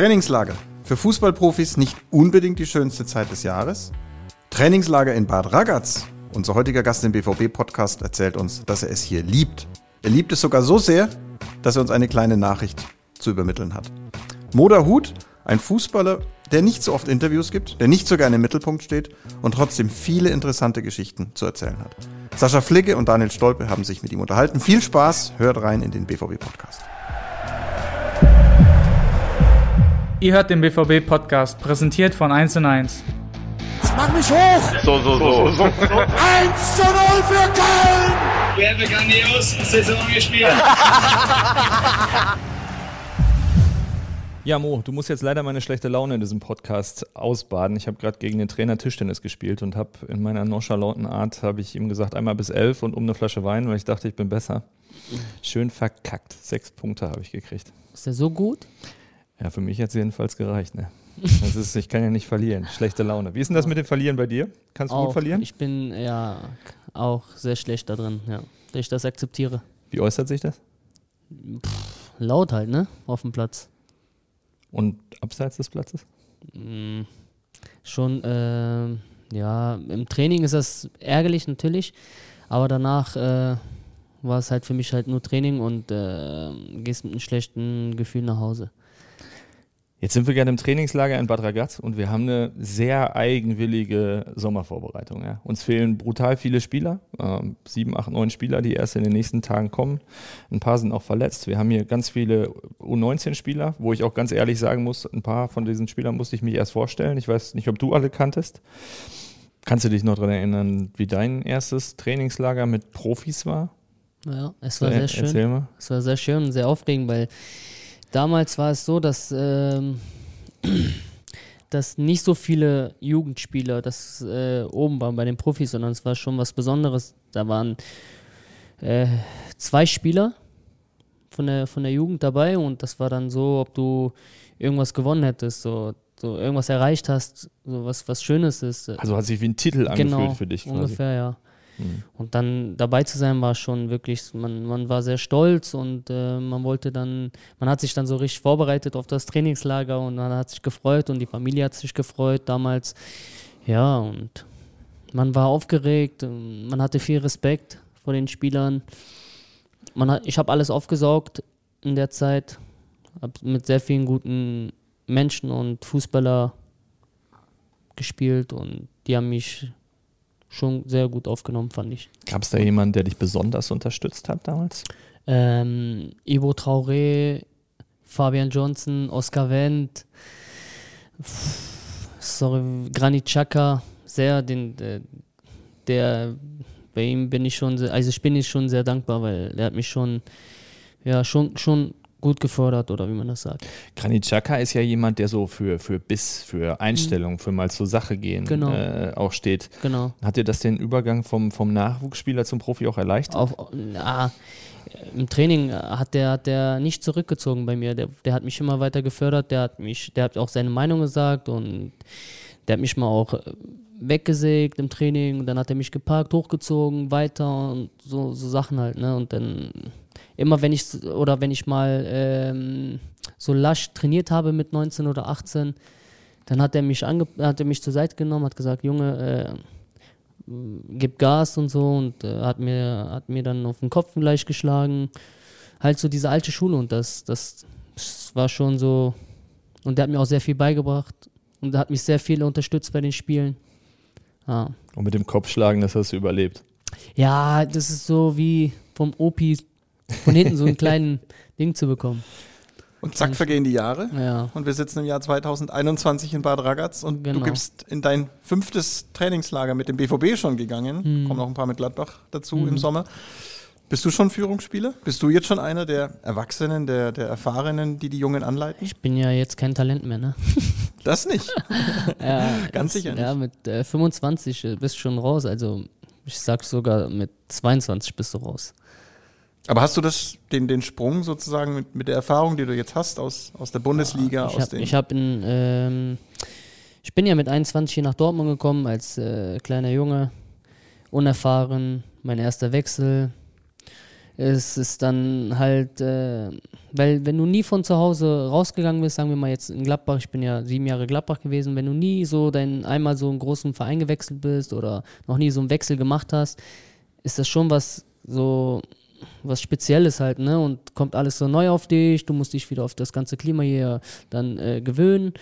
Trainingslager. Für Fußballprofis nicht unbedingt die schönste Zeit des Jahres. Trainingslager in Bad Ragaz. Unser heutiger Gast im BVB-Podcast erzählt uns, dass er es hier liebt. Er liebt es sogar so sehr, dass er uns eine kleine Nachricht zu übermitteln hat. Moda Hut, ein Fußballer, der nicht so oft Interviews gibt, der nicht so gerne im Mittelpunkt steht und trotzdem viele interessante Geschichten zu erzählen hat. Sascha Flicke und Daniel Stolpe haben sich mit ihm unterhalten. Viel Spaß, hört rein in den BVB-Podcast. Ihr hört den BVB-Podcast, präsentiert von 1 und 1. Mach mich hoch! So, so, so. 1 zu 0 für Köln! Wir haben grandios Saison gespielt. Ja, Mo, du musst jetzt leider meine schlechte Laune in diesem Podcast ausbaden. Ich habe gerade gegen den Trainer Tischtennis gespielt und habe in meiner nonchalanten Art habe ich ihm gesagt, einmal bis elf und um eine Flasche Wein, weil ich dachte, ich bin besser. Schön verkackt. Sechs Punkte habe ich gekriegt. Ist der so gut? Ja, für mich hat es jedenfalls gereicht. Ne? Das ist, ich kann ja nicht verlieren. Schlechte Laune. Wie ist denn das mit dem Verlieren bei dir? Kannst du auch, gut verlieren? Ich bin ja auch sehr schlecht da drin, ja. Dass ich das akzeptiere. Wie äußert sich das? Laut halt, ne? Auf dem Platz. Und abseits des Platzes? Mm, schon, ähm, ja, im Training ist das ärgerlich natürlich, aber danach äh, war es halt für mich halt nur Training und äh, gehst mit einem schlechten Gefühl nach Hause. Jetzt sind wir gerade im Trainingslager in Bad Ragaz und wir haben eine sehr eigenwillige Sommervorbereitung. Ja. Uns fehlen brutal viele Spieler, ähm, sieben, acht, neun Spieler, die erst in den nächsten Tagen kommen. Ein paar sind auch verletzt. Wir haben hier ganz viele U19-Spieler, wo ich auch ganz ehrlich sagen muss, ein paar von diesen Spielern musste ich mich erst vorstellen. Ich weiß nicht, ob du alle kanntest. Kannst du dich noch daran erinnern, wie dein erstes Trainingslager mit Profis war? Ja, es war So, sehr schön. Erzähl mal. Es war sehr schön und sehr aufregend, weil damals war es so, dass, ähm, dass nicht so viele Jugendspieler das äh, oben waren bei den Profis, sondern es war schon was Besonderes. Da waren äh, zwei Spieler von der, von der Jugend dabei und das war dann so, ob du irgendwas gewonnen hättest, so, so irgendwas erreicht hast, so was, was Schönes ist. Also hat sich wie ein Titel angefühlt für dich quasi. Genau, Ungefähr, ja. Mhm. Und dann dabei zu sein war schon wirklich, man, man war sehr stolz und äh, man wollte dann, man hat sich dann so richtig vorbereitet auf das Trainingslager und man hat sich gefreut und die Familie hat sich gefreut damals. Ja, und man war aufgeregt, man hatte viel Respekt vor den Spielern. Man hat, ich habe alles aufgesaugt in der Zeit, habe mit sehr vielen guten Menschen und Fußballer gespielt und die haben mich schon sehr gut aufgenommen, fand ich. Gab es da jemanden, der dich besonders unterstützt hat damals? Ähm, Ivo Traoré, Fabian Johnson, Oscar Wendt, sorry, Granit Xhaka, sehr, den, der, der, bei ihm bin ich schon, sehr, also ich bin ich schon sehr dankbar, weil der hat mich schon, ja, schon, schon gut gefördert, oder wie man das sagt. Granit Xhaka ist ja jemand, der so für, für Biss, für Einstellung, für mal zur Sache gehen Genau. äh, auch steht. Genau. Hat dir das den Übergang vom, vom Nachwuchsspieler zum Profi auch erleichtert? Auf, na, Im Training hat der, hat der nicht zurückgezogen bei mir. Der, der hat mich immer weiter gefördert. Der hat mich, der hat auch seine Meinung gesagt und der hat mich mal auch äh, weggesägt im Training. Und dann hat er mich geparkt, hochgezogen, weiter und so, so Sachen halt. Ne? Und dann immer wenn ich oder wenn ich mal ähm, so lasch trainiert habe mit 19 oder 18, dann hat er mich ange hat er mich zur Seite genommen, hat gesagt, Junge, äh, gib Gas und so und äh, hat mir hat mir dann auf den Kopf gleich geschlagen. Halt so diese alte Schule und das das, das war schon so und der hat mir auch sehr viel beigebracht und hat mich sehr viel unterstützt bei den Spielen. Ja. Und mit dem Kopfschlagen, das hast du überlebt. Ja, das ist so wie vom Opi von hinten so einen kleinen Ding zu bekommen. Und zack, vergehen die Jahre. Ja. Und wir sitzen im Jahr 2021 in Bad Ragaz und du Genau. gibst in dein fünftes Trainingslager mit dem BVB schon gegangen. Mhm. Kommen noch ein paar mit Gladbach dazu im Sommer. Bist du schon Führungsspieler? Bist du jetzt schon einer der Erwachsenen, der, der Erfahrenen, die die Jungen anleiten? Ich bin ja jetzt kein Talent mehr, ne? Das nicht. Ja, Ganz sicher nicht. Ja, mit äh, 25 äh, bist du schon raus. Also ich sag sogar mit 22 bist du raus. Aber hast du das, den, den Sprung sozusagen mit, mit der Erfahrung, die du jetzt hast aus, aus der Bundesliga, ich aus hab, den. ich hab in, ähm, ich bin ja mit 21 hier nach Dortmund gekommen als äh, kleiner Junge, unerfahren, mein erster Wechsel. Es ist dann halt, äh, weil wenn du nie von zu Hause rausgegangen bist, sagen wir mal jetzt in Gladbach, ich bin ja sieben Jahre Gladbach gewesen, wenn du nie so dein einmal so einen großen Verein gewechselt bist oder noch nie so einen Wechsel gemacht hast, ist das schon was so was Spezielles halt, ne? Und kommt alles so neu auf dich, du musst dich wieder auf das ganze Klima hier dann äh, gewöhnen.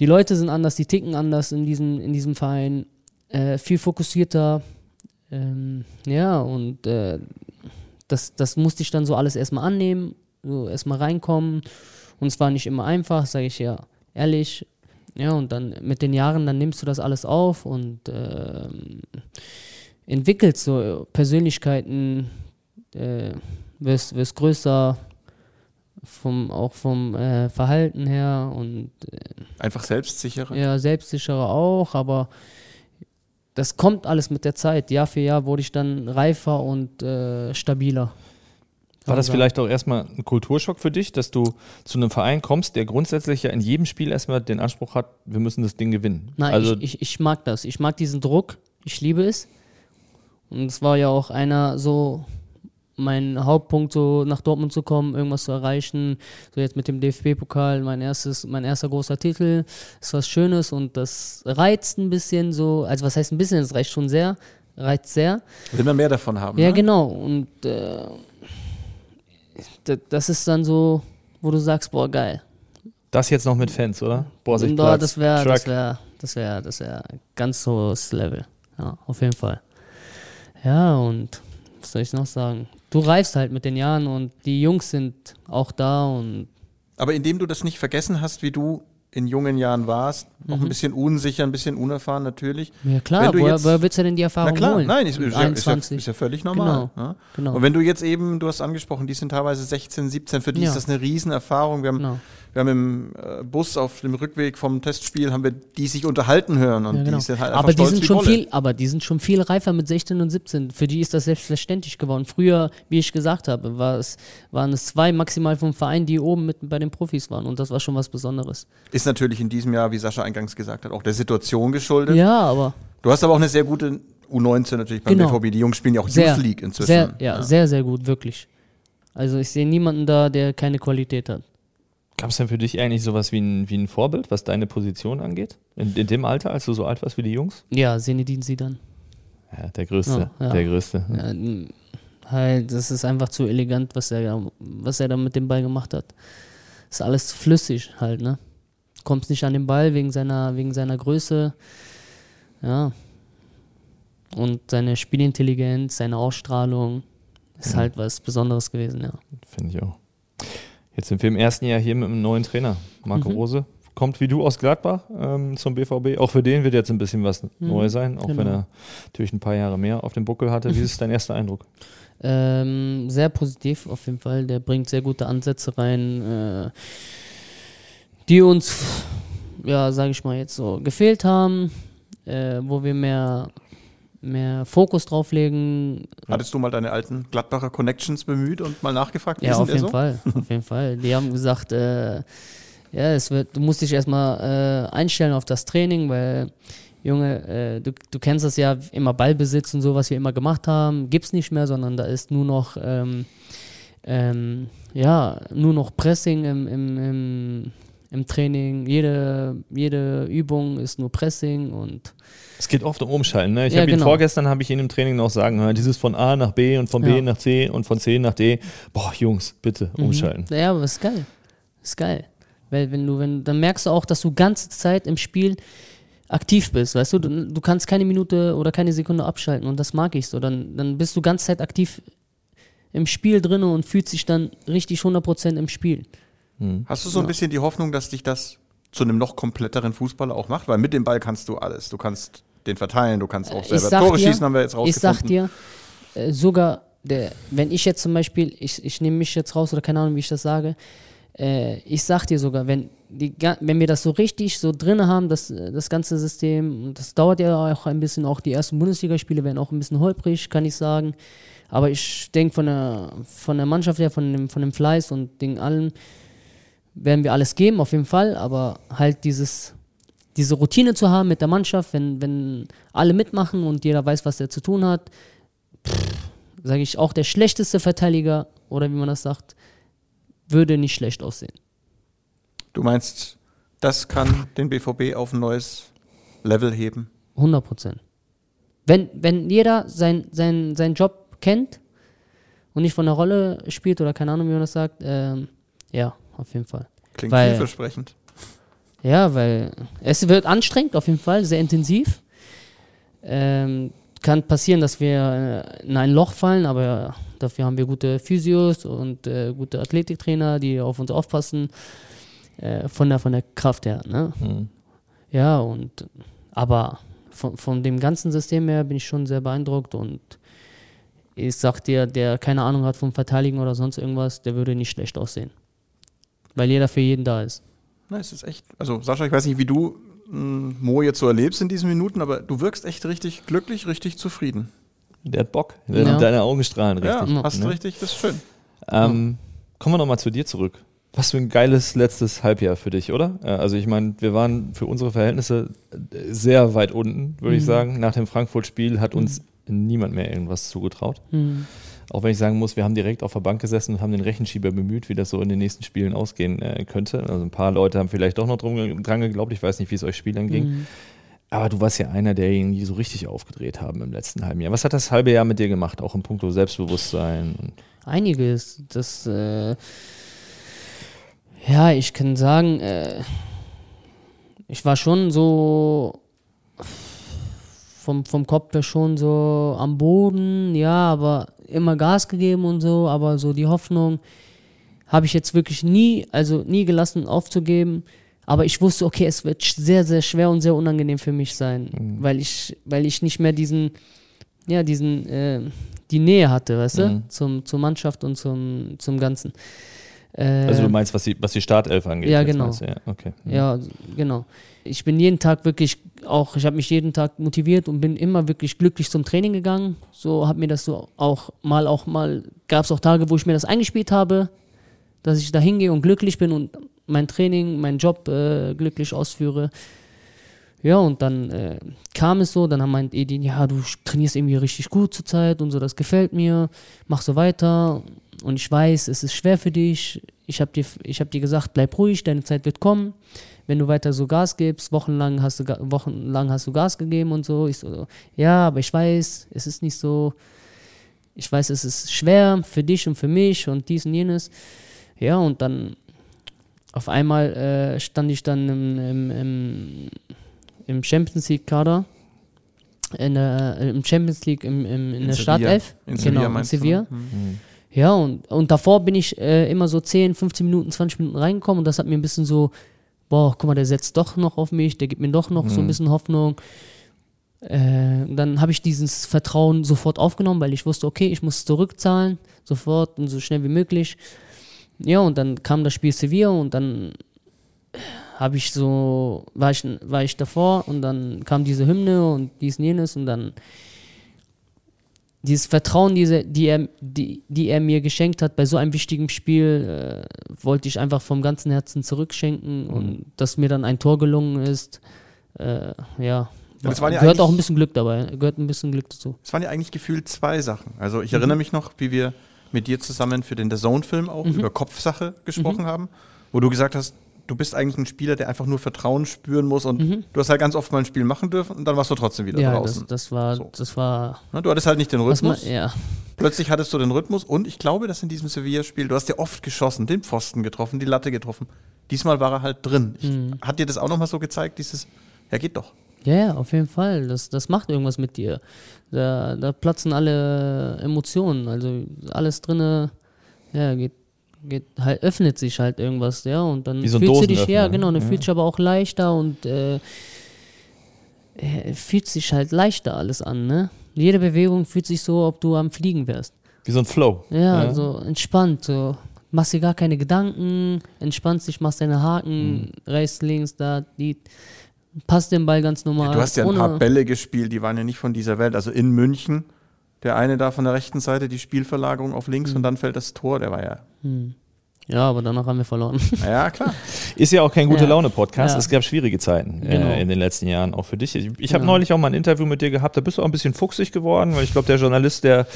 Die Leute sind anders, die ticken anders in diesem, in diesem Verein, äh, viel fokussierter. Ähm, ja, und äh, das, das musste ich dann so alles erstmal annehmen, so erstmal reinkommen. Und es war nicht immer einfach, sage ich ja ehrlich. Ja, und dann mit den Jahren, dann nimmst du das alles auf und ähm, entwickelst so Persönlichkeiten, äh, wirst, wirst größer, vom, auch vom äh, Verhalten her und äh, Einfach selbstsicherer. ja, selbstsicherer auch, aber das kommt alles mit der Zeit. Jahr für Jahr wurde ich dann reifer und äh, stabiler. War das vielleicht auch erstmal ein Kulturschock für dich, dass du zu einem Verein kommst, der grundsätzlich ja in jedem Spiel erstmal den Anspruch hat, wir müssen das Ding gewinnen? Nein, also ich, ich, ich mag das. Ich mag diesen Druck. Ich liebe es. Und es war ja auch einer so mein Hauptpunkt, so nach Dortmund zu kommen, irgendwas zu erreichen. So jetzt mit dem DFB-Pokal, mein erstes, mein erster großer Titel. Ist was Schönes und das reizt ein bisschen so. Also was heißt ein bisschen? Es reicht schon sehr. Reizt sehr. Will man mehr davon haben. Ja, ne? genau. Und äh, das ist dann so, wo du sagst, boah, geil. das jetzt noch mit Fans, oder? Und Borsigplatz, da, das wäre, das wäre, das wäre, das wäre ganz hohes Level. Ja, auf jeden Fall. Ja, und was soll ich noch sagen? Du reifst halt mit den Jahren und die Jungs sind auch da und Aber indem du das nicht vergessen hast, wie du in jungen Jahren warst, noch ein bisschen unsicher, ein bisschen unerfahren natürlich. Mhm. ja klar, woher, jetzt- woher willst du denn die Na Erfahrung klar, holen? nein, ist, ist, ja, ist, ja, 21. ist ja völlig normal. Genau, ja? genau. Und wenn du jetzt eben, du hast angesprochen, die sind teilweise 16, 17, für die Ja. ist das eine Riesenerfahrung. Wir haben, Genau. Wir haben im äh, Bus auf dem Rückweg vom Testspiel, haben wir die sich unterhalten hören und Ja, genau. die sind halt aber die sind schon viel, aber die sind schon viel reifer mit 16 und 17. Für die ist das selbstverständlich geworden. Früher, wie ich gesagt habe, war es, waren es zwei maximal vom Verein, die oben mit bei den Profis waren und das war schon was Besonderes. Ist natürlich in diesem Jahr, wie Sascha eingangs gesagt hat, auch der Situation geschuldet. Ja, aber Du hast aber auch eine sehr gute U19 natürlich beim Genau. BVB. Die Jungs spielen ja auch sehr, Youth League inzwischen. sehr, ja, sehr, sehr gut, wirklich. Also ich sehe niemanden da, der keine Qualität hat. Gab es denn für dich eigentlich sowas wie ein, wie ein Vorbild, was deine Position angeht? In, in dem Alter, als du so alt warst wie die Jungs? Ja, Senedin Sidan. Ja, der Größte. Ja, ja. Der Größte. Ja, halt, das ist einfach zu elegant, was er, da- was er da mit dem Ball gemacht hat. Ist alles flüssig halt, ne? Kommst nicht an den Ball wegen seiner, wegen seiner Größe. Ja. Und seine Spielintelligenz, seine Ausstrahlung ist halt was Besonderes gewesen, ja. Finde ich auch. Jetzt sind wir im ersten Jahr hier mit einem neuen Trainer. Marco Mhm. Rose kommt wie du aus Gladbach ähm, zum BVB. Auch für den wird jetzt ein bisschen was Neues sein, auch wenn genau. er natürlich ein paar Jahre mehr auf dem Buckel hatte. Wie ist dein erster Eindruck? Ähm, sehr positiv auf jeden Fall. Der bringt sehr gute Ansätze rein, äh, die uns, ja, sage ich mal jetzt so, gefehlt haben, äh, wo wir mehr, mehr Fokus drauflegen. Hattest du mal deine alten Gladbacher Connections bemüht und mal nachgefragt? Ja, auf jeden so? Fall, auf jeden Fall. Die haben gesagt, äh, ja, es wird, du musst dich erstmal äh, einstellen auf das Training, weil Junge, äh, du, du kennst das ja, immer Ballbesitz und so, was wir immer gemacht haben, gibt's nicht mehr, sondern da ist nur noch, ähm, ähm, ja, nur noch Pressing im, im, im, im Training. Jede, jede Übung ist nur Pressing und Es geht oft um Umschalten. Ne? Ich Ja, habe ihn genau. vorgestern habe ich ihn im Training noch sagen hören, dieses von A nach B und von B Ja. nach C und von C nach D. Boah, Jungs, bitte umschalten. Ja, aber ist geil. Ist geil. Weil wenn du, wenn, dann merkst du auch, dass du ganze Zeit im Spiel aktiv bist, weißt du? du? Du kannst keine Minute oder keine Sekunde abschalten und das mag ich so. Dann, dann bist du ganze Zeit aktiv im Spiel drin und fühlst dich dann richtig 100% im Spiel. Hast du so ein bisschen die Hoffnung, dass dich das zu einem noch kompletteren Fußballer auch macht? Weil mit dem Ball kannst du alles. Du kannst den verteilen, du kannst auch Ich selber Tore dir- schießen, haben wir jetzt Ich sag rausgefunden. dir, äh, sogar, der, wenn ich jetzt zum Beispiel, ich, ich nehme mich jetzt raus oder keine Ahnung, wie ich das sage, äh, ich sag dir sogar, wenn, die, wenn wir das so richtig so drin haben, das, äh, das ganze System, und das dauert ja auch ein bisschen, auch die ersten Bundesligaspiele werden auch ein bisschen holprig, kann ich sagen. Aber ich denke von der, von der Mannschaft her, von dem, von dem Fleiß und den allen, werden wir alles geben, auf jeden Fall, aber halt dieses, diese Routine zu haben mit der Mannschaft, wenn, wenn alle mitmachen und jeder weiß, was er zu tun hat, sage ich, auch der schlechteste Verteidiger, oder wie man das sagt, würde nicht schlecht aussehen. Du meinst, das kann den BVB auf ein neues Level heben? 100 Prozent. Wenn, wenn jeder sein, sein, seinen Job kennt und nicht von der Rolle spielt oder keine Ahnung, wie man das sagt, ähm, ja, auf jeden Fall. Klingt Weil- vielversprechend. Ja, weil es wird anstrengend, auf jeden Fall, sehr intensiv. Ähm, kann passieren, dass wir äh, in ein Loch fallen, aber dafür haben wir gute Physios und äh, gute Athletiktrainer, die auf uns aufpassen, äh, von, der, von der Kraft her. Ne? Mhm. Ja, und aber von, von dem ganzen System her bin ich schon sehr beeindruckt und ich sag dir, der keine Ahnung hat vom Verteidigen oder sonst irgendwas, der würde nicht schlecht aussehen. Weil jeder für jeden da ist. Na, es ist echt, also Sascha, ich weiß nicht, wie du mh, Mo jetzt so erlebst in diesen Minuten, aber du wirkst echt richtig glücklich, richtig zufrieden. Der hat Bock. Ja. Deine Augen strahlen richtig. ja, hast ne? richtig, das ist schön. Ähm, kommen wir nochmal zu dir zurück. Was für ein geiles letztes Halbjahr für dich, oder? Also ich meine, wir waren für unsere Verhältnisse äh, sehr weit unten, würde ich sagen. Nach dem Frankfurt-Spiel hat uns niemand mehr irgendwas zugetraut. Auch wenn ich sagen muss, wir haben direkt auf der Bank gesessen und haben den Rechenschieber bemüht, wie das so in den nächsten Spielen ausgehen äh, könnte. Also ein paar Leute haben vielleicht doch noch drum, dran geglaubt. Ich weiß nicht, wie es euch Spielern ging. Aber du warst ja einer derjenigen, die so richtig aufgedreht haben im letzten halben Jahr. Was hat das halbe Jahr mit dir gemacht, auch im Punkto Selbstbewusstsein? Einiges. Das, äh, ja, ich kann sagen, äh, ich war schon so vom, vom Kopf her schon so am Boden, ja, aber immer Gas gegeben und so, aber so die Hoffnung habe ich jetzt wirklich nie, also nie gelassen aufzugeben. Aber ich wusste, okay, es wird sehr, sehr schwer und sehr unangenehm für mich sein, weil ich, weil ich nicht mehr diesen, ja, diesen, äh, die Nähe hatte, weißt du, zum, zur Mannschaft und zum, zum Ganzen. Äh, Also du meinst, was die, was die Startelf angeht? Ja, genau. meinst Ja, okay. Mhm. ja, genau. Ich bin jeden Tag wirklich auch, ich habe mich jeden Tag motiviert und bin immer wirklich glücklich zum Training gegangen. So habe mir das so auch mal, auch mal, gab es auch Tage, wo ich mir das eingespielt habe, dass ich da hingehe und glücklich bin und mein Training, meinen Job äh, glücklich ausführe. Ja, und dann äh, kam es so, dann haben meint Edin, ja, du trainierst irgendwie richtig gut zurzeit und so, das gefällt mir, mach so weiter. Und ich weiß, es ist schwer für dich. Ich habe dir, hab dir gesagt, bleib ruhig, deine Zeit wird kommen. Wenn du weiter so Gas gibst, wochenlang hast du, wochenlang hast du Gas gegeben und so. Ich so, ja, aber ich weiß, es ist nicht so. Ich weiß, es ist schwer für dich und für mich und dies und jenes. Ja, und dann auf einmal äh, stand ich dann im, im, im, im Champions League-Kader. In der, Im Champions League, im, im, in, der Sevilla. Startelf. In genau, Sevilla in du, ne? Sevilla. Ja, und, und davor bin ich äh, immer so 10, 15 Minuten, 20 Minuten reingekommen und das hat mir ein bisschen so, boah, guck mal, der setzt doch noch auf mich, der gibt mir doch noch so ein bisschen Hoffnung. Äh, dann habe ich dieses Vertrauen sofort aufgenommen, weil ich wusste, okay, ich muss zurückzahlen, sofort und so schnell wie möglich. Ja, und dann kam das Spiel Sevilla und dann habe ich so, war ich, war ich davor und dann kam diese Hymne und dies und jenes und dann dieses Vertrauen, diese, die, er, die, die er mir geschenkt hat bei so einem wichtigen Spiel, äh, wollte ich einfach vom ganzen Herzen zurückschenken Mhm. und dass mir dann ein Tor gelungen ist, äh, ja, ja gehört auch eigentlich- ein bisschen Glück dabei, gehört ein bisschen Glück dazu. Es waren ja eigentlich gefühlt zwei Sachen. Also ich erinnere mich noch, wie wir mit dir zusammen für den The Zone-Film auch über Kopfsache gesprochen haben, wo du gesagt hast, du bist eigentlich ein Spieler, der einfach nur Vertrauen spüren muss und du hast halt ganz oft mal ein Spiel machen dürfen und dann warst du trotzdem wieder Ja, das, draußen. das war, So. das war, Ne, du hattest halt nicht den was man, Rhythmus. ja, Plötzlich hattest du den Rhythmus und ich glaube, dass in diesem Sevilla-Spiel, du hast ja oft geschossen, den Pfosten getroffen, die Latte getroffen. Diesmal war er halt drin. Ich, Hat dir das auch nochmal so gezeigt, dieses, ja geht doch. Ja, ja, auf jeden Fall. Das, das macht irgendwas mit dir. Da, da platzen alle Emotionen. Also alles drinne, ja, geht, geht halt, öffnet sich halt irgendwas, ja. Und dann so fühlst du dich, ja, genau, dann Ja. fühlst du dich aber auch leichter und äh, äh, fühlt sich halt leichter alles an, ne? Jede Bewegung fühlt sich so, ob du am Fliegen wärst. Wie so ein Flow. Ja, so entspannt, so. Machst dir gar keine Gedanken, entspannst dich, machst deine Haken, rechts, links, da, die, passt den Ball ganz normal. Du hast ja ein paar Bälle gespielt, die waren ja nicht von dieser Welt. Also in München, der eine da von der rechten Seite, die Spielverlagerung auf links und dann fällt das Tor, der war ja Ja, aber danach haben wir verloren. Ja, klar. Ist ja auch kein gute Ja. Laune-Podcast. Ja. Es gab schwierige Zeiten Genau. äh, in den letzten Jahren, auch für dich. Ich, ich habe Genau. neulich auch mal ein Interview mit dir gehabt, da bist du auch ein bisschen fuchsig geworden, weil ich glaube, der Journalist, der,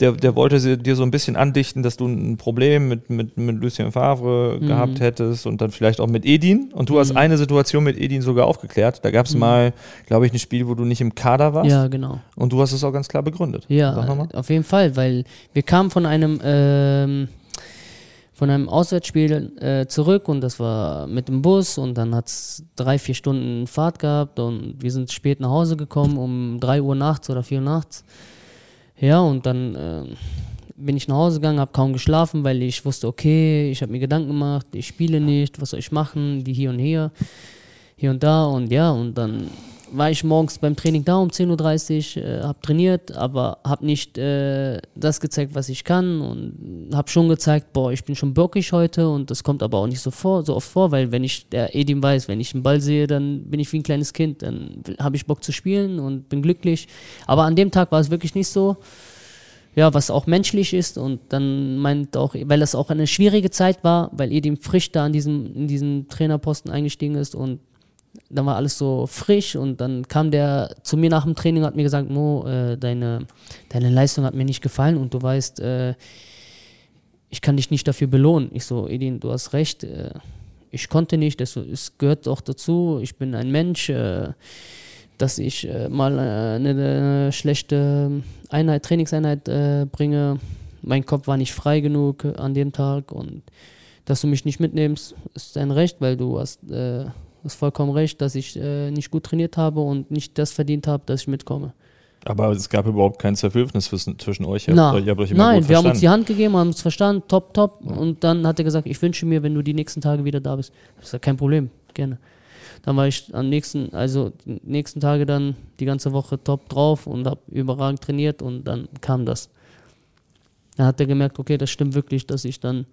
der, der wollte dir so ein bisschen andichten, dass du ein Problem mit, mit, mit Lucien Favre Mhm. gehabt hättest und dann vielleicht auch mit Edin. Und du hast eine Situation mit Edin sogar aufgeklärt. Da gab es mal, glaube ich, ein Spiel, wo du nicht im Kader warst. Mhm. Ja, genau. Und du hast es auch ganz klar begründet. Ja, auf jeden Fall, weil wir kamen von einem ähm, von einem Auswärtsspiel äh, zurück und das war mit dem Bus und dann hat es drei, vier Stunden Fahrt gehabt und wir sind spät nach Hause gekommen, um drei Uhr nachts oder vier Uhr nachts. Ja, und dann äh, bin ich nach Hause gegangen, habe kaum geschlafen, weil ich wusste, okay, ich habe mir Gedanken gemacht, ich spiele nicht, was soll ich machen, die hier und hier, hier und da und ja, und dann war ich morgens beim Training da um 10.30 Uhr, äh, habe trainiert, aber habe nicht äh, das gezeigt, was ich kann und habe schon gezeigt, boah, ich bin schon bockig heute und das kommt aber auch nicht so, vor, so oft vor, weil wenn ich, der Edim weiß, wenn ich einen Ball sehe, dann bin ich wie ein kleines Kind, dann habe ich Bock zu spielen und bin glücklich. Aber an dem Tag war es wirklich nicht so ja, was auch menschlich ist und dann meint auch, weil das auch eine schwierige Zeit war, weil Edim frisch da an diesem, in diesen Trainerposten eingestiegen ist und dann war alles so frisch und dann kam der zu mir nach dem Training und hat mir gesagt, Mo, äh, deine, deine Leistung hat mir nicht gefallen und du weißt, äh, ich kann dich nicht dafür belohnen. Ich so, Edin, du hast recht, äh, ich konnte nicht, das, es gehört auch dazu, ich bin ein Mensch, äh, dass ich äh, mal äh, eine, eine schlechte Einheit, Trainingseinheit bringe. Mein Kopf war nicht frei genug an dem Tag und dass du mich nicht mitnimmst, ist dein Recht, weil du hast, hast vollkommen recht, dass ich äh, nicht gut trainiert habe und nicht das verdient habe, dass ich mitkomme. Aber es gab überhaupt kein Zerwürfnis zwischen, euch. Na, euch- nein, wir haben uns die Hand gegeben, haben uns verstanden, top, top. Und dann hat er gesagt, ich wünsche mir, wenn du die nächsten Tage wieder da bist. Ich sage, kein Problem, gerne. Dann war ich am nächsten, also die nächsten Tage dann die ganze Woche top drauf und habe überragend trainiert und dann kam das. Dann hat er gemerkt, okay, das stimmt wirklich, dass ich dann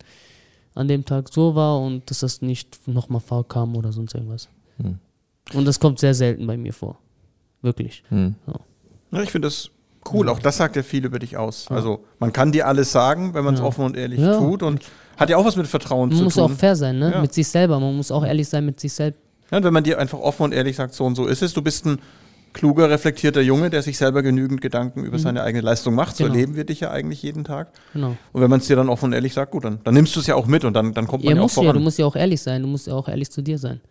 an dem Tag so war und dass das nicht nochmal vorkam oder sonst irgendwas. Hm. Und das kommt sehr selten bei mir vor. Wirklich. Hm. Ja, ich finde das cool. Auch das sagt ja viel über dich aus. Also man kann dir alles sagen, wenn man es Ja. offen und ehrlich Ja. tut und hat ja auch was mit Vertrauen Man zu muss tun. auch fair sein, ne? Ja. Mit sich selber. Man muss auch ehrlich sein mit sich selbst. Ja, und wenn man dir einfach offen und ehrlich sagt, so und so ist es, du bist ein kluger, reflektierter Junge, der sich selber genügend Gedanken über seine eigene Leistung macht. So Mhm. Genau. erleben wir dich ja eigentlich jeden Tag. Genau. Und wenn man es dir dann offen und ehrlich sagt, gut, dann, dann nimmst du es ja auch mit und dann, dann kommt man Ja, ja, auch du ja, voran. du musst ja auch ehrlich sein. Du musst ja auch ehrlich zu dir sein.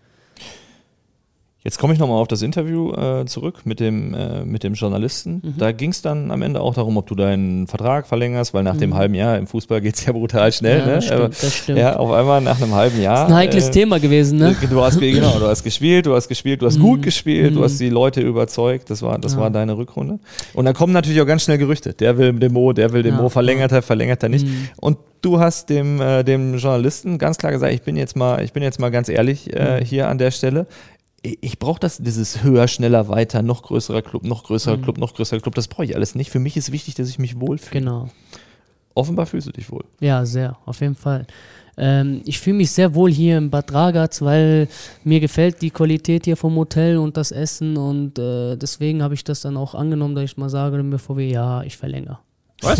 Jetzt komme ich nochmal auf das Interview äh, zurück mit dem, äh, mit dem Journalisten. Mhm. Da ging es dann am Ende auch darum, ob du deinen Vertrag verlängerst, weil nach dem halben Jahr im Fußball geht es ja brutal schnell. Mhm. Ja, ne? das stimmt, Aber, das stimmt. Ja, auf einmal nach einem halben Jahr. Das ist ein heikles äh, Thema gewesen, ne? Du hast, ge- genau, du hast gespielt, du hast gespielt, du hast gut gespielt, du hast die Leute überzeugt. Das war, das Mhm. Ja. war deine Rückrunde. Und dann kommen natürlich auch ganz schnell Gerüchte. Der will den Mo, der will den Ja. Mo, verlängert er, verlängert er nicht. Mhm. Und du hast dem, äh, dem Journalisten ganz klar gesagt, ich bin jetzt mal, ich bin jetzt mal ganz ehrlich äh, Mhm. hier an der Stelle. Ich, brauche das, dieses höher, schneller, weiter, noch größerer Club, noch größerer Club, noch größerer Club. Das brauche ich alles nicht. Für mich ist wichtig, dass ich mich wohlfühle. Genau. Offenbar fühlst du dich wohl. Ja, sehr, auf jeden Fall. Ähm, ich fühle mich sehr wohl hier in Bad Ragaz, weil mir gefällt die Qualität hier vom Hotel und das Essen und äh, deswegen habe ich das dann auch angenommen, dass ich mal sage, bevor wir, ja, ich verlängere.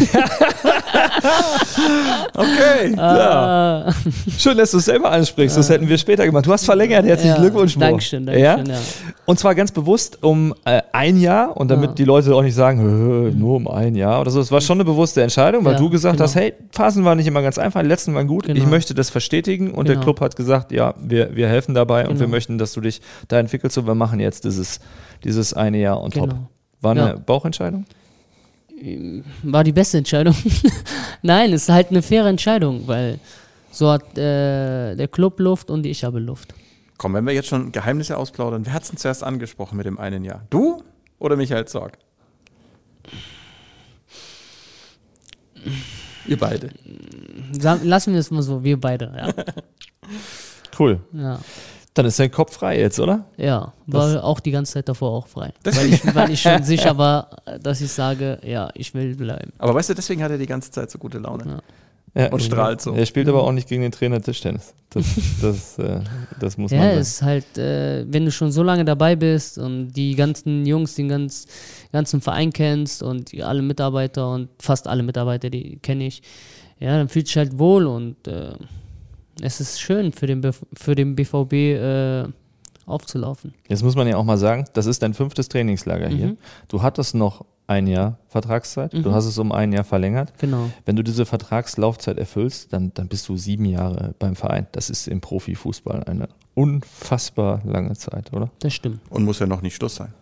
Okay. Ah, Schön, dass du es selber ansprichst. Das hätten wir später gemacht. Du hast verlängert. Herzlichen ja, Glückwunsch, Mo. Dankeschön, Dankeschön, ja. Und zwar ganz bewusst um äh, ein Jahr und damit Ja. die Leute auch nicht sagen, "Hö, nur um ein Jahr oder so. Es war schon eine bewusste Entscheidung, weil Ja, du gesagt genau. hast, hey, Phasen waren nicht immer ganz einfach, die letzten waren gut. Ich Genau. möchte das verstetigen und der Genau. Club hat gesagt, ja, wir, wir helfen dabei und wir Genau. möchten, dass du dich da entwickelst und wir machen jetzt dieses, dieses eine Jahr on top. Genau. War eine Ja. Bauchentscheidung? War die beste Entscheidung. Nein, es ist halt eine faire Entscheidung, weil so hat äh, der Club Luft und ich habe Luft. Komm, wenn wir jetzt schon Geheimnisse ausplaudern, wer hat es denn zuerst angesprochen mit dem einen Jahr? Du oder Michael Zorg? Ihr beide. Lassen wir es mal so, wir beide. Ja, Cool. ja. Dann ist dein Kopf frei jetzt, oder? ja war auch die ganze Zeit davor auch frei. Weil ich, weil ich schon sicher war, dass ich sage, ja, ich will bleiben. Aber weißt du, deswegen hat er die ganze Zeit so gute Laune. Ja. Ja. Und strahlt so. Er spielt aber auch nicht gegen den Trainer Tischtennis. Das, das, äh, das muss Ja, man es ist halt, äh, wenn du schon so lange dabei bist und die ganzen Jungs, den ganz, ganzen Verein kennst und die, alle Mitarbeiter und fast alle Mitarbeiter, die kenne ich, ja, dann fühlst du dich halt wohl und äh, es ist schön für den, Bf- für den BVB äh, aufzulaufen. Jetzt muss man ja auch mal sagen, das ist dein fünftes Trainingslager hier. Mhm. Du hattest noch ein Jahr Vertragszeit. Du hast es um ein Jahr verlängert. Genau. Wenn du diese Vertragslaufzeit erfüllst, dann, dann bist du sieben Jahre beim Verein. Das ist im Profifußball eine unfassbar lange Zeit, oder? Das stimmt. Und muss ja noch nicht Schluss sein,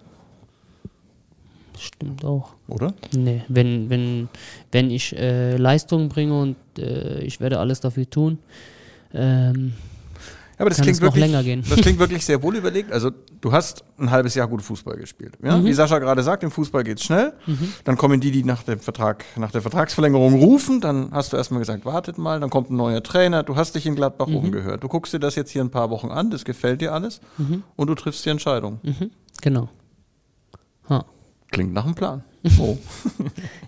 Das stimmt auch. oder? Nee, wenn, wenn, wenn ich äh, Leistung bringe und äh, ich werde alles dafür tun, ähm, Ja, aber das klingt es wirklich, länger gehen. Das klingt wirklich sehr wohl überlegt. Also du hast ein halbes Jahr gut Fußball gespielt. Ja? Mhm. Wie Sascha gerade sagt, im Fußball geht's schnell. Dann kommen die, die nach dem Vertrag, nach der Vertragsverlängerung rufen. Dann hast du erstmal gesagt, wartet mal. Dann kommt ein neuer Trainer. Du hast dich in Gladbach Mhm. umgehört. Du guckst dir das jetzt hier ein paar Wochen an. Das gefällt dir alles. Mhm. Und du triffst die Entscheidung. genau. Ha. Klingt nach einem Plan. Oh.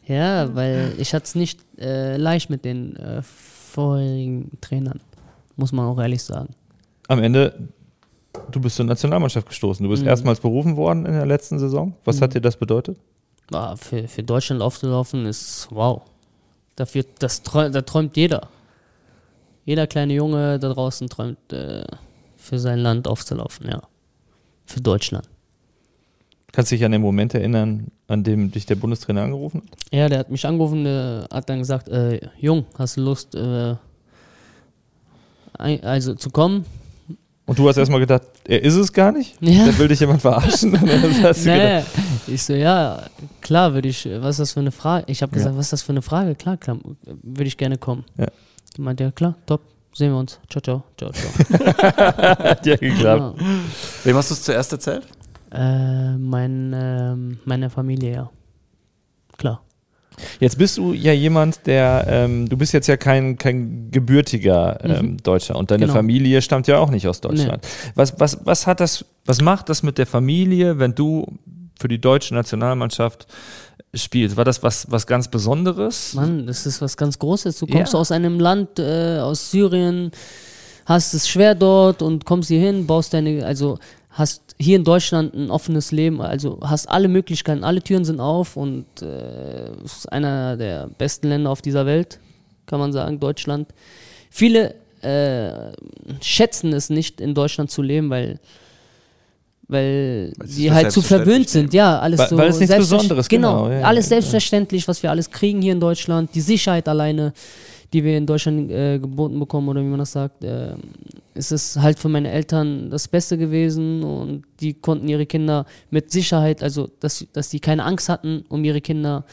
Ja, weil ich hatte es nicht äh, leicht mit den äh, vorherigen Trainern, muss man auch ehrlich sagen. Am Ende, du bist zur Nationalmannschaft gestoßen. Du bist erstmals berufen worden in der letzten Saison. Was hat dir das bedeutet? Ah, für, für Deutschland aufzulaufen ist wow. Dafür, das da träumt jeder. Jeder kleine Junge da draußen träumt, äh, für sein Land aufzulaufen, ja. Für Deutschland. Kannst du dich an den Moment erinnern, an dem dich der Bundestrainer angerufen hat? Ja, der hat mich angerufen, der hat dann gesagt, äh, Jung, hast du Lust, äh, also zu kommen? Und du hast erstmal gedacht, er ist es gar nicht? Ja. Da will dich jemand verarschen? Dann Nee, ich so, ja, klar würde ich, was ist das für eine Frage? Ich habe Ja. gesagt, was ist das für eine Frage? Klar, klar, würde ich gerne kommen. Ja. Die meinte, ja klar, top, sehen wir uns. Ciao, ciao, ciao, ciao. hat ja geklappt. ja. Wem hast du es zuerst erzählt? äh, mein, ähm, meine Familie, ja. Klar. Jetzt bist du ja jemand, der, ähm, du bist jetzt ja kein, kein gebürtiger ähm, Deutscher und deine Genau. Familie stammt ja auch nicht aus Deutschland. Was, was, was hat das, was macht das mit der Familie, wenn du für die deutsche Nationalmannschaft spielst? War das was, was ganz Besonderes? Mann, das ist was ganz Großes. Du kommst Ja. aus einem Land, äh, aus Syrien, hast es schwer dort und kommst hier hin, baust deine, also hast hier in Deutschland ein offenes Leben, also hast alle Möglichkeiten, alle Türen sind auf und äh, es ist einer der besten Länder auf dieser Welt, kann man sagen, Deutschland. Viele äh, schätzen es nicht, in Deutschland zu leben, weil weil sie halt zu verwöhnt sind, ja, alles Weil- so weil es nichts Besonderes, genau, genau, ja, alles ja, selbstverständlich, was wir alles kriegen hier in Deutschland, die Sicherheit alleine, die wir in Deutschland äh, geboten bekommen oder wie man das sagt, äh, ist es halt für meine Eltern das Beste gewesen und die konnten ihre Kinder mit Sicherheit, also dass, dass die keine Angst hatten um ihre Kinder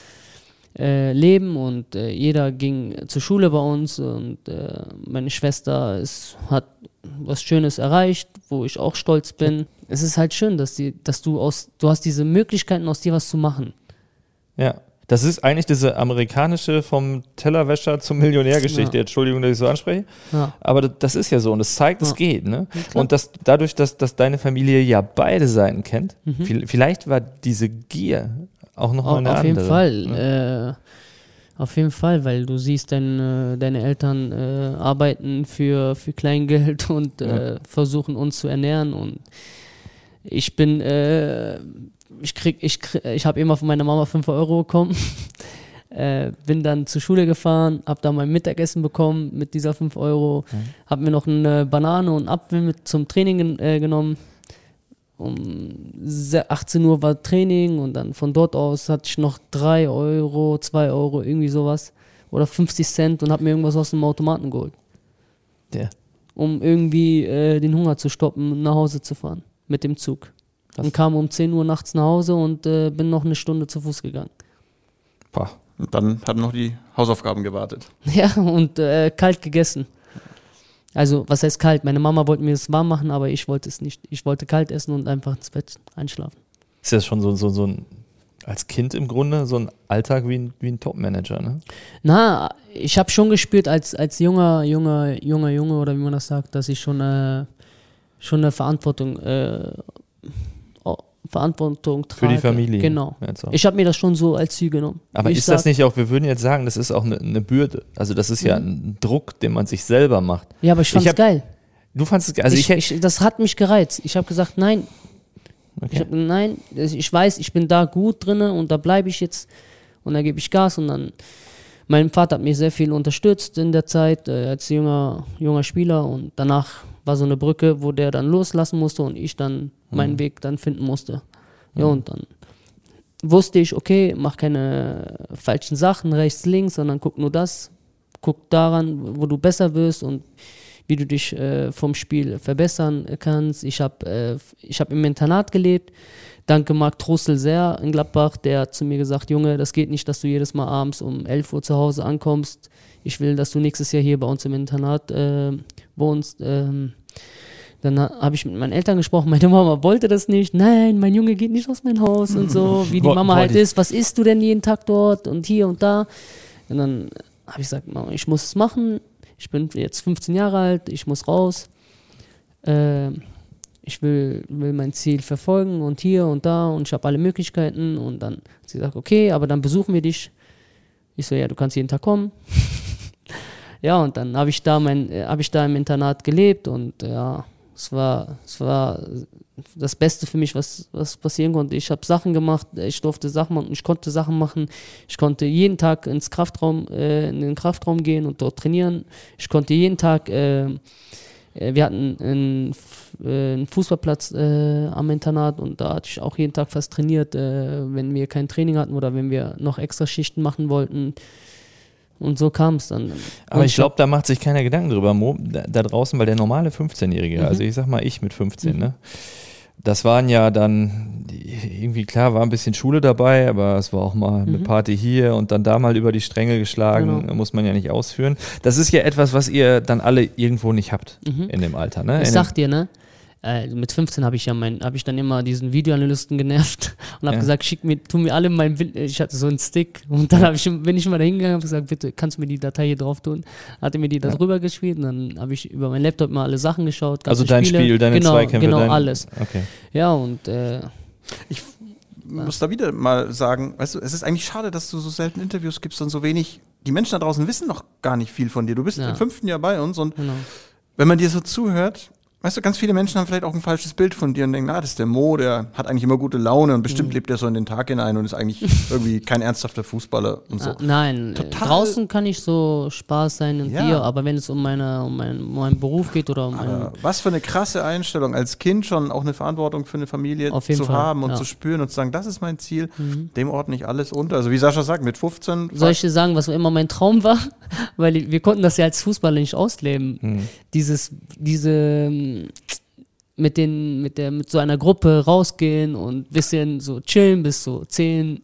äh, leben und äh, jeder ging zur Schule bei uns und äh, meine Schwester ist, hat was Schönes erreicht, wo ich auch stolz bin. Es ist halt schön, dass, die, dass du aus, du hast diese Möglichkeiten, aus dir was zu machen. Ja. Das ist eigentlich diese amerikanische vom Tellerwäscher zum Millionär-Geschichte. Ja. Entschuldigung, dass ich so anspreche. Ja. Aber das, ist ja so und es zeigt, es Ja. geht. Ne? Und das, dadurch, dass, dass deine Familie ja beide Seiten kennt, Mhm. viel- vielleicht war diese Gier auch noch mal Auf, eine auf andere. jeden Fall. Äh, auf jeden Fall, weil du siehst, dein, äh, deine Eltern äh, arbeiten für, für Kleingeld und äh, versuchen uns zu ernähren. Und ich bin, äh, ich krieg, ich, krieg, ich habe immer von meiner Mama 5 Euro bekommen. Äh, bin dann zur Schule gefahren, habe da mein Mittagessen bekommen mit dieser 5 Euro, habe mir noch eine Banane und einen Apfel mit zum Training gen- äh, genommen. Um se- 18 Uhr war Training und dann von dort aus hatte ich noch 3 Euro, 2 Euro, irgendwie sowas. Oder 50 Cent und habe mir irgendwas aus dem Automaten geholt. Ja. Um irgendwie äh, den Hunger zu stoppen und nach Hause zu fahren mit dem Zug. Und kam um 10 Uhr nachts nach Hause und äh, bin noch eine Stunde zu Fuß gegangen. Pah. Und dann haben noch die Hausaufgaben gewartet. Ja, und äh, kalt gegessen. Also, was heißt kalt? Meine Mama wollte mir das warm machen, aber ich wollte es nicht. Ich wollte kalt essen und einfach ins Bett einschlafen. Ist das schon so, so, so ein, als Kind im Grunde, so ein Alltag wie ein, wie ein Top-Manager, ne? Na, ich habe schon gespürt als, als junger, junger, junger Junge oder wie man das sagt, dass ich schon, äh, schon eine Verantwortung, äh, Verantwortung trage. Für die Familie. Genau. Ja, so. Ich habe mir das schon so als Ziel genommen. Aber ich ist das sag- nicht auch, wir würden jetzt sagen, das ist auch eine, eine Bürde. Also das ist ja ein Druck, den man sich selber macht. Ja, aber ich fand's hab- geil. Du fandest es, ge- also ich, ich, ich, das hat mich gereizt. Ich habe gesagt, nein. Okay. hab, nein, ich weiß, ich bin da gut drinne und da bleibe ich jetzt und da gebe ich Gas und dann mein Vater hat mich sehr viel unterstützt in der Zeit äh, als junger, junger Spieler und danach war so eine Brücke, wo der dann loslassen musste und ich dann meinen Weg dann finden musste. Ja, und dann wusste ich, okay, mach keine falschen Sachen, rechts, links, sondern guck nur das, guck daran, wo du besser wirst und wie du dich äh, vom Spiel verbessern kannst. Ich habe äh, ich hab im Internat gelebt. Danke Marc Trussel sehr in Gladbach, der hat zu mir gesagt, Junge, das geht nicht, dass du jedes Mal abends um 11 Uhr zu Hause ankommst. Ich will, dass du nächstes Jahr hier bei uns im Internat äh, wohnst. Ähm, dann ha- habe ich mit meinen Eltern gesprochen, meine Mama wollte das nicht. Nein, mein Junge geht nicht aus meinem Haus und so, wie die Mama halt ist. Was isst du denn jeden Tag dort und hier und da? Und dann habe ich gesagt, Mama, ich muss es machen. Ich bin jetzt 15 Jahre alt, ich muss raus. Ähm, ich will, will mein Ziel verfolgen und hier und da und ich habe alle Möglichkeiten. Und dann hat sie gesagt, okay, aber dann besuchen wir dich. Ich so, ja, du kannst jeden Tag kommen. ja, und dann habe ich da mein, äh, ich da im Internat gelebt und ja, es war, es war das Beste für mich, was, was passieren konnte. Ich habe Sachen gemacht, ich durfte Sachen machen, ich konnte Sachen machen. Ich konnte jeden Tag ins Kraftraum, äh, in den Kraftraum gehen und dort trainieren. Ich konnte jeden Tag, äh, äh, wir hatten einen, äh, einen Fußballplatz äh, am Internat und da hatte ich auch jeden Tag fast trainiert, äh, wenn wir kein Training hatten oder wenn wir noch extra Schichten machen wollten. Und so kam es dann. Aber Und ich glaube, da macht sich keiner Gedanken drüber, Mo, da, da draußen, weil der normale 15-Jährige, Mhm. also ich sag mal ich mit 15, ne? Das waren ja dann, irgendwie klar, war ein bisschen Schule dabei, aber es war auch mal eine Party hier und dann da mal über die Stränge geschlagen, Mhm. Genau. muss man ja nicht ausführen. Das ist ja etwas, was ihr dann alle irgendwo nicht habt in dem Alter, ne? Mhm. Ich In sag dir, ne? Äh, mit 15 habe ich ja mein, habe ich dann immer diesen Videoanalysten genervt und habe Ja. gesagt, schick mir, tu mir alle mein Bild. Ich hatte so einen Stick und dann habe ich, bin ich mal da hingegangen und gesagt, bitte kannst du mir die Datei hier drauf tun. Hat er mir die da drüber gespielt und dann habe ich über meinen Laptop mal alle Sachen geschaut. also dein Spiele. Spiel, deine genau, Zweikämpfe, Genau, dein, alles. Okay. Ja, und äh, Ich muss da wieder mal sagen, weißt du, es ist eigentlich schade, dass du so selten Interviews gibst und so wenig. Die Menschen da draußen wissen noch gar nicht viel von dir. Du bist Ja. im fünften Jahr bei uns und genau. wenn man dir so zuhört, weißt du, ganz viele Menschen haben vielleicht auch ein falsches Bild von dir und denken, ah, das ist der Mo, der hat eigentlich immer gute Laune und bestimmt Mhm. lebt er so in den Tag hinein und ist eigentlich irgendwie kein ernsthafter Fußballer und so. Ah, nein, Total- draußen kann ich so Spaß sein und Ja. hier, aber wenn es um, meine, um, mein, um meinen Beruf geht oder um meinen Aber was für eine krasse Einstellung, als Kind schon auch eine Verantwortung für eine Familie zu Fall, haben und ja. Mhm. zu spüren und zu sagen, das ist mein Ziel, dem ordne ich alles unter. Also wie Sascha sagt, mit 15 Soll ich dir sagen, was immer mein Traum war? Weil wir konnten das ja als Fußballer nicht ausleben. Dieses, diese ähm, mit den, mit der, mit so einer Gruppe rausgehen und bisschen so chillen bis so 10,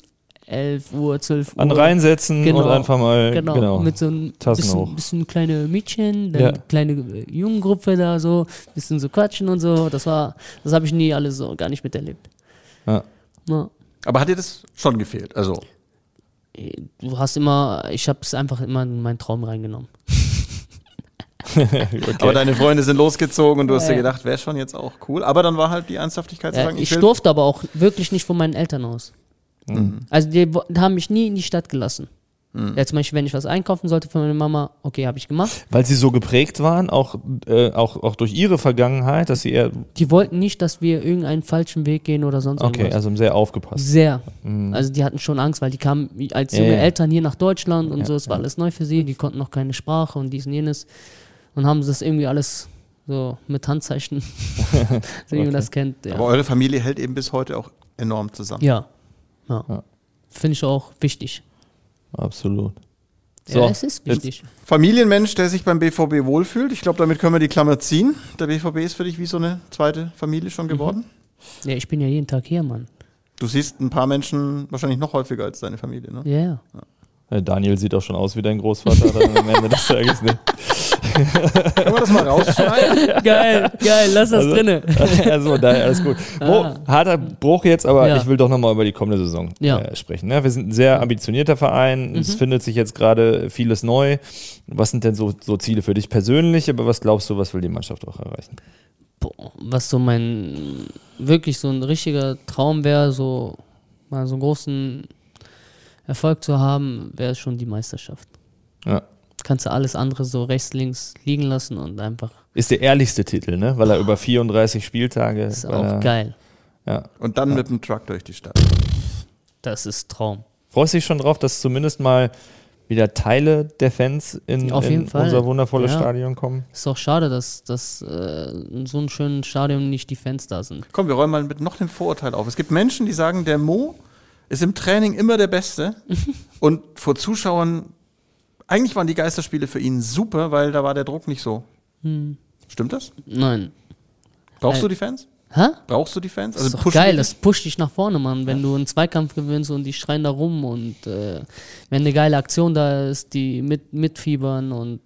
11 Uhr, 12 Uhr. An reinsetzen Genau. und einfach mal, Genau, genau. mit so ein Tassen bisschen, hoch. bisschen kleine Mädchen, dann Ja. kleine äh, Jungengruppe da so, bisschen so quatschen und so. Das war, das habe ich nie alles so gar nicht miterlebt. Ja. Ja. Aber hat dir das schon gefehlt? Also Du hast immer, ich habe es einfach immer in meinen Traum reingenommen. okay. Aber deine Freunde sind losgezogen und du hast dir Ja. gedacht, wäre schon jetzt auch cool. Aber dann war halt die Ernsthaftigkeit zu Ja, sagen, ich will- durfte aber auch wirklich nicht von meinen Eltern aus. Mhm. Also die, die haben mich nie in die Stadt gelassen. Mhm. Ja, zum Beispiel, wenn ich was einkaufen sollte für meine Mama, okay, habe ich gemacht. Weil sie so geprägt waren, auch, äh, auch, auch durch ihre Vergangenheit, dass sie eher, Die wollten nicht, dass wir irgendeinen falschen Weg gehen oder sonst okay, irgendwas. also sehr aufgepasst. Sehr. Also die hatten schon Angst, weil die kamen als Ja, junge ja. Eltern hier nach Deutschland und Ja, so, es war alles neu für sie, die konnten noch keine Sprache und dies und jenes und haben das irgendwie alles so mit Handzeichen, so wie man das kennt. Ja. Aber eure Familie hält eben bis heute auch enorm zusammen. ja. ja. Ja. Finde ich auch wichtig. Absolut. ja, es ist wichtig. Familienmensch, der sich beim BVB wohlfühlt. Ich glaube, damit können wir die Klammer ziehen. Der BVB ist für dich wie so eine zweite Familie Mhm. schon geworden. Ja, ich bin ja jeden Tag hier, Mann. Du siehst ein paar Menschen wahrscheinlich noch häufiger als deine Familie, ne? Ja, ja. Daniel sieht auch schon aus wie dein Großvater dann am Ende des Tages. Ne? Können wir das mal rausschneiden? geil, geil, lass das Also- drinne. also daher alles gut. Mo, harter Bruch jetzt, aber Ah. Ja. ich will doch nochmal über die kommende Saison Ja. äh, sprechen. Ne? Wir sind ein sehr ambitionierter Verein, es Mhm. findet sich jetzt gerade vieles neu. Was sind denn so, so Ziele für dich persönlich, aber was glaubst du, was will die Mannschaft auch erreichen? Boah, was so mein wirklich so ein richtiger Traum wäre, so mal so einen großen Erfolg zu haben, wäre schon die Meisterschaft. Ja. Kannst du alles andere so rechts, links liegen lassen und einfach, Ist der ehrlichste Titel, ne? weil er über 34 Spieltage ist auch er, geil. Ja. Und dann mit dem Truck durch die Stadt. Das ist Traum. Freust du dich schon drauf, dass zumindest mal wieder Teile der Fans in, Auf in unser wundervolles Ja. Stadion kommen. Ist auch schade, dass, dass äh, in so einem schönen Stadion nicht die Fans da sind. Komm, wir räumen mal mit noch einem Vorurteil auf. Es gibt Menschen, die sagen, der Mo ist im Training immer der Beste und vor Zuschauern, eigentlich waren die Geisterspiele für ihn super, weil da war der Druck nicht so. Stimmt das? Nein. Brauchst Äh, du die Fans? Hä? Brauchst du die Fans? Das ist doch geil, das pusht dich nach vorne, Mann. Wenn du einen Zweikampf gewinnst und die schreien da rum und äh, wenn eine geile Aktion da ist, die mit, mitfiebern und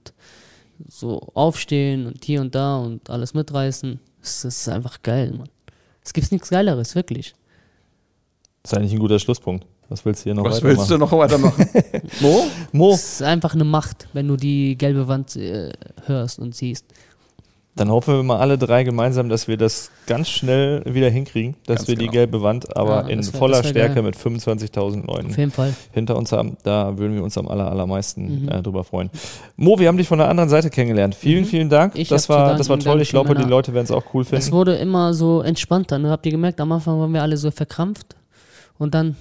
so aufstehen und hier und da und alles mitreißen, das ist einfach geil, Mann. Es gibt nichts Geileres, wirklich. Das ist eigentlich ein guter Schlusspunkt. Was willst du hier noch Was willst du weitermachen? noch weitermachen? Mo? Mo, Es ist einfach eine Macht, wenn du die gelbe Wand äh, hörst und siehst. dann hoffen wir mal alle drei gemeinsam, dass wir das ganz schnell wieder hinkriegen, dass Ganz wir die genau. gelbe Wand aber Ja, in wär- voller Stärke geil. mit 25.000 Leuten Auf jeden Fall. hinter uns haben. Da würden wir uns am aller, allermeisten Mhm. äh, drüber freuen. Mo, wir haben dich von der anderen Seite kennengelernt. Vielen, vielen Dank. Ich das war, das war toll. danke Ich glaube, die Leute werden es auch cool Es finden. wurde immer so entspannter. Ne? Habt ihr gemerkt, am Anfang waren wir alle so verkrampft und dann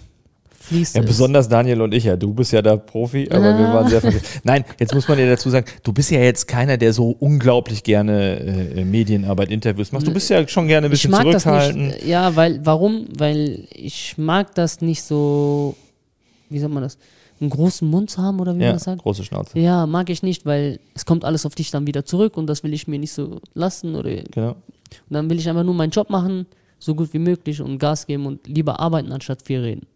fließt Ja, es. besonders Daniel und ich ja. Du bist ja der Profi, aber wir Ah. waren sehr verwirrt. Nein, jetzt muss man dir dazu sagen, du bist ja jetzt keiner, der so unglaublich gerne äh, Medienarbeit, Interviews macht. Du bist ja schon gerne ein ich bisschen zurückhaltend. Ja, weil, warum? Weil ich mag das nicht so, wie sagt man das, einen großen Mund zu haben oder wie man Ja, das sagt? große Schnauze. Ja, mag ich nicht, weil es kommt alles auf dich dann wieder zurück und das will ich mir nicht so lassen oder und Genau. dann will ich einfach nur meinen Job machen, so gut wie möglich und Gas geben und lieber arbeiten anstatt viel reden.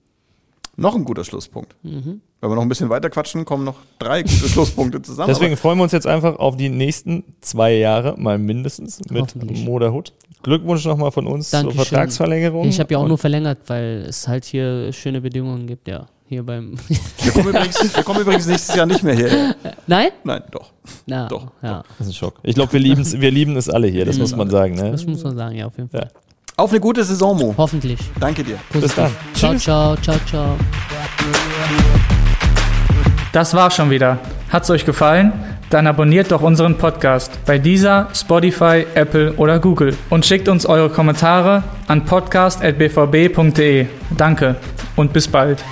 Noch ein guter Schlusspunkt. Mhm. Wenn wir noch ein bisschen weiter quatschen, kommen noch drei gute Schlusspunkte zusammen. Deswegen freuen wir uns jetzt einfach auf die nächsten zwei Jahre, mal mindestens, mit Hoffentlich. Moda Hut. Glückwunsch nochmal von uns Dankeschön. zur Vertragsverlängerung. Ich habe ja auch Und nur verlängert, weil es halt hier schöne Bedingungen gibt, ja. Hier beim. wir, kommen übrigens, wir kommen übrigens nächstes Jahr nicht mehr hierher. Nein? Nein, doch. Na, Doch, Ja, Das ist ein Schock. Ich glaube, wir, wir lieben es alle hier, das muss man sagen. Ne? das muss man sagen, ja, auf jeden Fall. Ja. Auf eine gute Saison, Mo. Hoffentlich. Danke dir. Bis dann. Ciao, Tschüss. ciao, ciao, ciao. Das war's schon wieder. Hat's euch gefallen? Dann abonniert doch unseren Podcast bei dieser, Spotify, Apple oder Google und schickt uns eure Kommentare an podcast.bvb.de. Danke und bis bald.